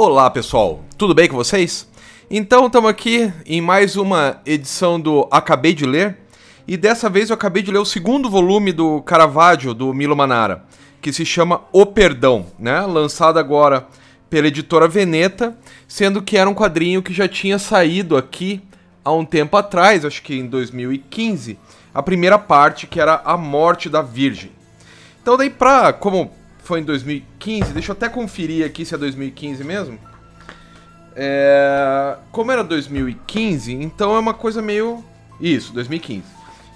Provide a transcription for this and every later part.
Olá pessoal, tudo bem com vocês? Então estamos aqui em mais uma edição do Acabei de Ler e dessa vez eu acabei de ler o segundo volume do Caravaggio do Milo Manara, que se chama O Perdão, né? Lançado agora pela editora Veneta, sendo que era um quadrinho que já tinha saído aqui há um tempo atrás, acho que em 2015, a primeira parte que era A Morte da Virgem. Então daí pra, como foi em 2015, deixa eu até conferir aqui se é 2015 mesmo. É, como era 2015, então é uma coisa meio... Isso, 2015.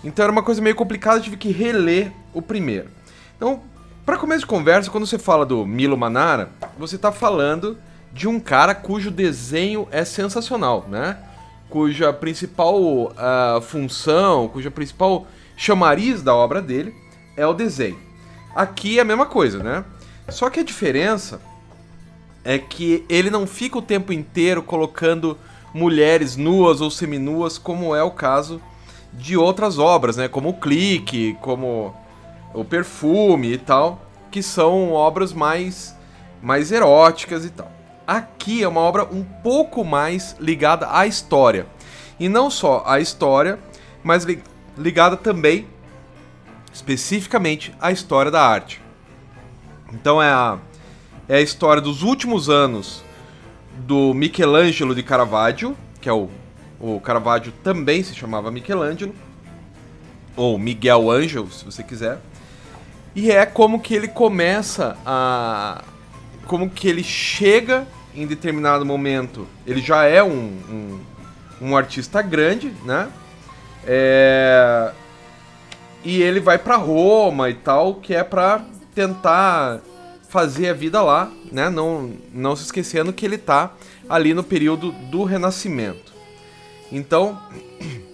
Então era uma coisa meio complicada, tive que reler o primeiro. Então, para começo de conversa, quando você fala do Milo Manara, você tá falando de um cara cujo desenho é sensacional, né? Cuja principal uh, função, cuja principal chamariz da obra dele é o desenho. Aqui é a mesma coisa, né? Só que a diferença é que ele não fica o tempo inteiro colocando mulheres nuas ou seminuas, como é o caso de outras obras, né? Como o Clique, como o Perfume e tal, que são obras mais mais eróticas e tal. Aqui é uma obra um pouco mais ligada à história. E não só à história, mas li ligada também especificamente à história da arte. Então é a, é a história dos últimos anos do Michelangelo de Caravaggio, que é o, o Caravaggio também se chamava Michelangelo, ou Miguel Ângelo, se você quiser. E é como que ele começa a. Como que ele chega em determinado momento. Ele já é um, um, um artista grande, né? É, e ele vai para Roma e tal, que é para tentar fazer a vida lá, né? Não, não se esquecendo que ele tá ali no período do Renascimento. Então,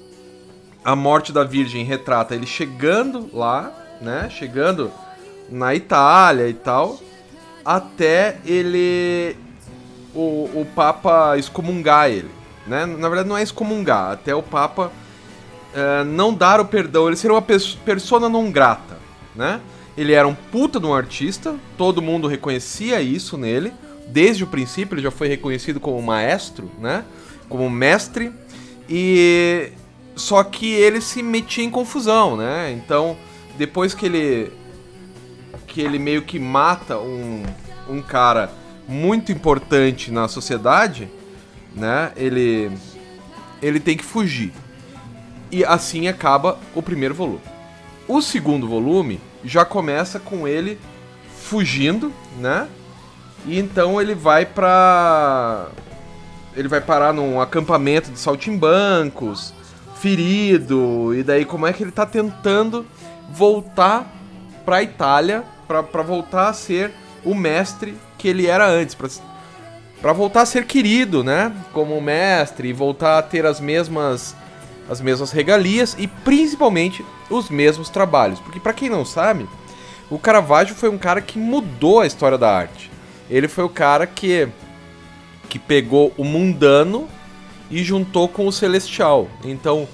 a morte da Virgem retrata ele chegando lá, né? Chegando na Itália e tal, até ele o, o Papa excomungar ele, né? Na verdade não é excomungar, até o Papa uh, não dar o perdão, ele ser uma persona não grata, né? Ele era um puta de um artista, todo mundo reconhecia isso nele. Desde o princípio ele já foi reconhecido como maestro, né? Como mestre. E só que ele se metia em confusão, né? Então, depois que ele que ele meio que mata um, um cara muito importante na sociedade, né? Ele ele tem que fugir. E assim acaba o primeiro volume. O segundo volume já começa com ele fugindo, né? E então ele vai pra. Ele vai parar num acampamento de saltimbancos, ferido, e daí como é que ele tá tentando voltar pra Itália, pra, voltar a ser o mestre que ele era antes, pra, pra voltar a ser querido, né? Como mestre, e voltar a ter as mesmas as mesmas regalias e principalmente os mesmos trabalhos. Porque para quem não sabe, o Caravaggio foi um cara que mudou a história da arte. Ele foi o cara que que pegou o mundano e juntou com o celestial. Então,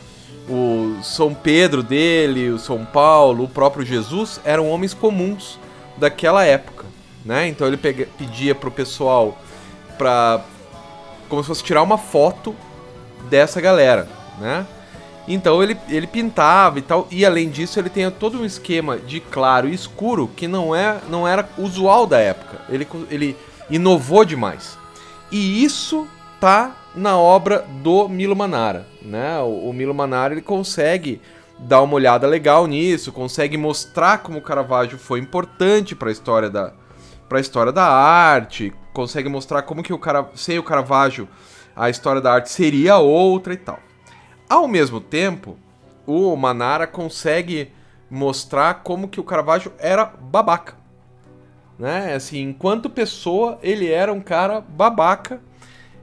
o São Pedro dele, o São Paulo, o próprio Jesus eram homens comuns daquela época, né? Então ele pega, pedia pro pessoal para como se fosse tirar uma foto dessa galera, né? Então ele, ele pintava e tal, e além disso ele tem todo um esquema de claro e escuro que não, é, não era usual da época. Ele, ele inovou demais. E isso tá na obra do Milo Manara, né? O, o Milo Manara ele consegue dar uma olhada legal nisso, consegue mostrar como o Caravaggio foi importante para a história da para a história da arte, consegue mostrar como que o cara sem o Caravaggio a história da arte seria outra e tal. Ao mesmo tempo, o Manara consegue mostrar como que o Caravaggio era babaca. Né? Assim, enquanto pessoa, ele era um cara babaca.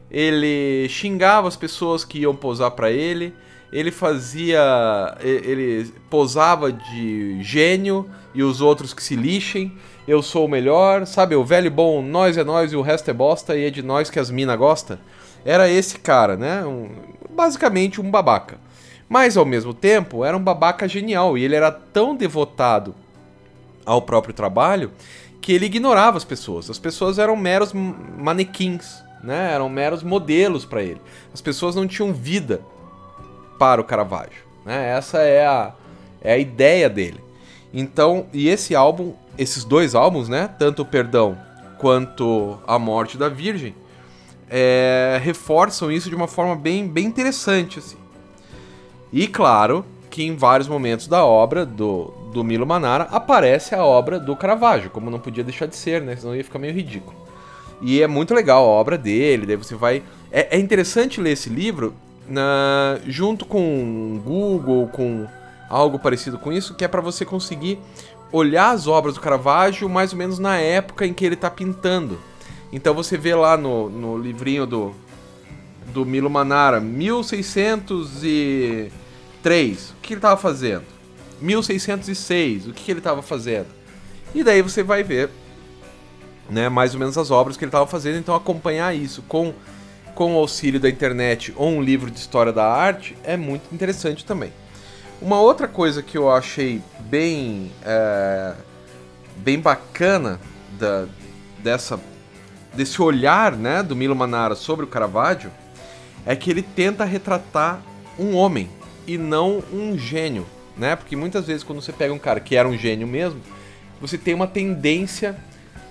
Ele xingava as pessoas que iam posar para ele. Ele fazia. Ele posava de gênio e os outros que se lixem. Eu sou o melhor, sabe? O velho bom, nós é nós e o resto é bosta e é de nós que as mina gosta. Era esse cara, né? Um, basicamente um babaca. Mas ao mesmo tempo, era um babaca genial e ele era tão devotado ao próprio trabalho que ele ignorava as pessoas. As pessoas eram meros manequins, né? Eram meros modelos para ele. As pessoas não tinham vida para o Caravaggio, né? Essa é a, é a ideia dele. Então, e esse álbum, esses dois álbuns, né? Tanto o Perdão quanto a Morte da Virgem, é, reforçam isso de uma forma bem, bem interessante, assim. E claro que em vários momentos da obra do, do Milo Manara aparece a obra do Caravaggio, como não podia deixar de ser, né? Senão ia ficar meio ridículo. E é muito legal a obra dele, daí você vai. É, é interessante ler esse livro na, junto com Google, com algo parecido com isso, que é para você conseguir olhar as obras do Caravaggio mais ou menos na época em que ele está pintando. Então você vê lá no, no livrinho do, do Milo Manara, 1603, o que ele estava fazendo? 1606, o que, que ele estava fazendo? E daí você vai ver, né, mais ou menos as obras que ele estava fazendo, então acompanhar isso com, com o auxílio da internet ou um livro de história da arte é muito interessante também. Uma outra coisa que eu achei bem, é, bem bacana da, dessa, desse olhar né, do Milo Manara sobre o Caravaggio é que ele tenta retratar um homem e não um gênio, né? Porque muitas vezes quando você pega um cara que era um gênio mesmo, você tem uma tendência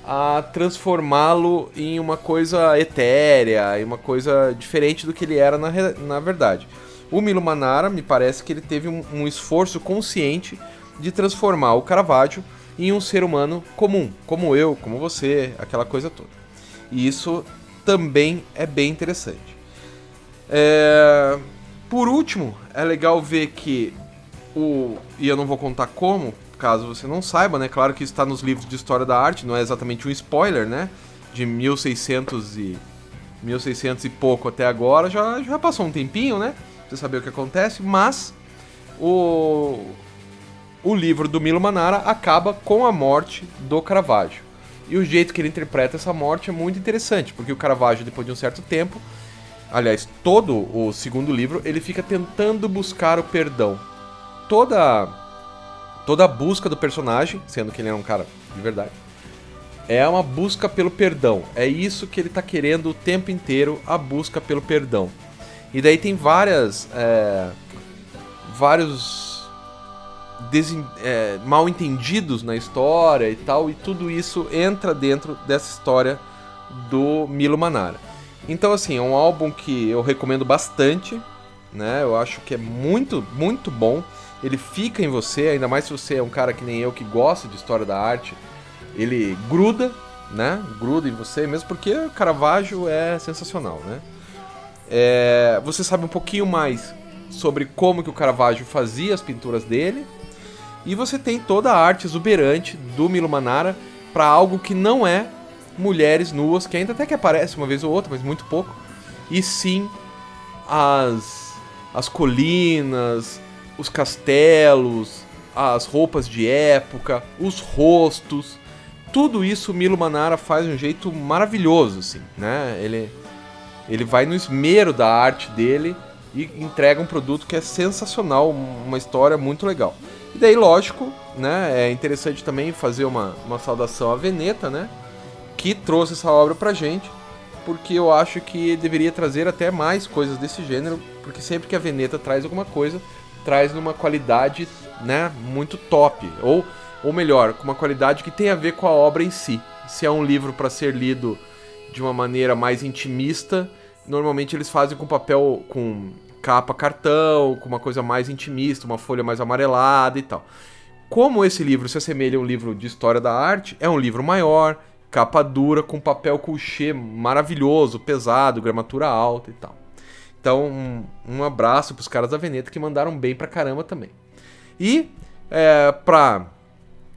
a transformá-lo em uma coisa etérea, em uma coisa diferente do que ele era na, na verdade. O Milo Manara, me parece que ele teve um, um esforço consciente de transformar o Caravaggio em um ser humano comum, como eu, como você, aquela coisa toda. E isso também é bem interessante. É... Por último, é legal ver que o. E eu não vou contar como, caso você não saiba, né? Claro que está nos livros de história da arte, não é exatamente um spoiler, né? De 1600 e. 1600 e pouco até agora, já, já passou um tempinho, né? você saber o que acontece, mas o, o livro do Milo Manara acaba com a morte do Caravaggio. E o jeito que ele interpreta essa morte é muito interessante, porque o Caravaggio, depois de um certo tempo, aliás, todo o segundo livro, ele fica tentando buscar o perdão. Toda toda a busca do personagem, sendo que ele é um cara de verdade, é uma busca pelo perdão. É isso que ele está querendo o tempo inteiro, a busca pelo perdão. E daí tem várias. É, vários. É, mal entendidos na história e tal, e tudo isso entra dentro dessa história do Milo Manara. Então, assim, é um álbum que eu recomendo bastante, né? Eu acho que é muito, muito bom. Ele fica em você, ainda mais se você é um cara que nem eu que gosta de história da arte. Ele gruda, né? Gruda em você, mesmo porque Caravaggio é sensacional, né? É, você sabe um pouquinho mais sobre como que o Caravaggio fazia as pinturas dele. E você tem toda a arte exuberante do Milo Manara para algo que não é mulheres nuas, que ainda até que aparece uma vez ou outra, mas muito pouco. E sim as, as colinas, os castelos, as roupas de época, os rostos. Tudo isso o Milo Manara faz de um jeito maravilhoso, assim, né? Ele ele vai no esmero da arte dele e entrega um produto que é sensacional, uma história muito legal. E daí, lógico, né, é interessante também fazer uma, uma saudação à Veneta, né, que trouxe essa obra pra gente, porque eu acho que deveria trazer até mais coisas desse gênero, porque sempre que a Veneta traz alguma coisa, traz numa qualidade, né, muito top, ou, ou melhor, com uma qualidade que tem a ver com a obra em si. Se é um livro para ser lido de uma maneira mais intimista, normalmente eles fazem com papel com capa cartão, com uma coisa mais intimista, uma folha mais amarelada e tal. Como esse livro se assemelha a um livro de história da arte, é um livro maior, capa dura, com papel couché maravilhoso, pesado, gramatura alta e tal. Então, um, um abraço pros caras da Veneta que mandaram bem pra caramba também. E, é, pra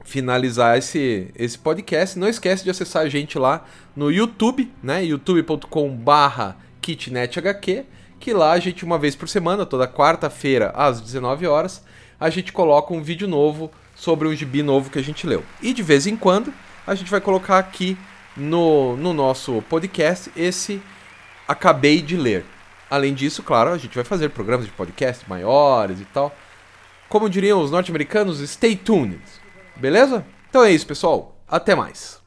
finalizar esse, esse podcast, não esquece de acessar a gente lá no YouTube, né? youtube.com barra KitnetHQ, que lá a gente, uma vez por semana, toda quarta-feira, às 19 horas, a gente coloca um vídeo novo sobre um gibi novo que a gente leu. E de vez em quando, a gente vai colocar aqui no, no nosso podcast esse Acabei de Ler. Além disso, claro, a gente vai fazer programas de podcast maiores e tal. Como diriam os norte-americanos, stay tuned. Beleza? Então é isso, pessoal. Até mais.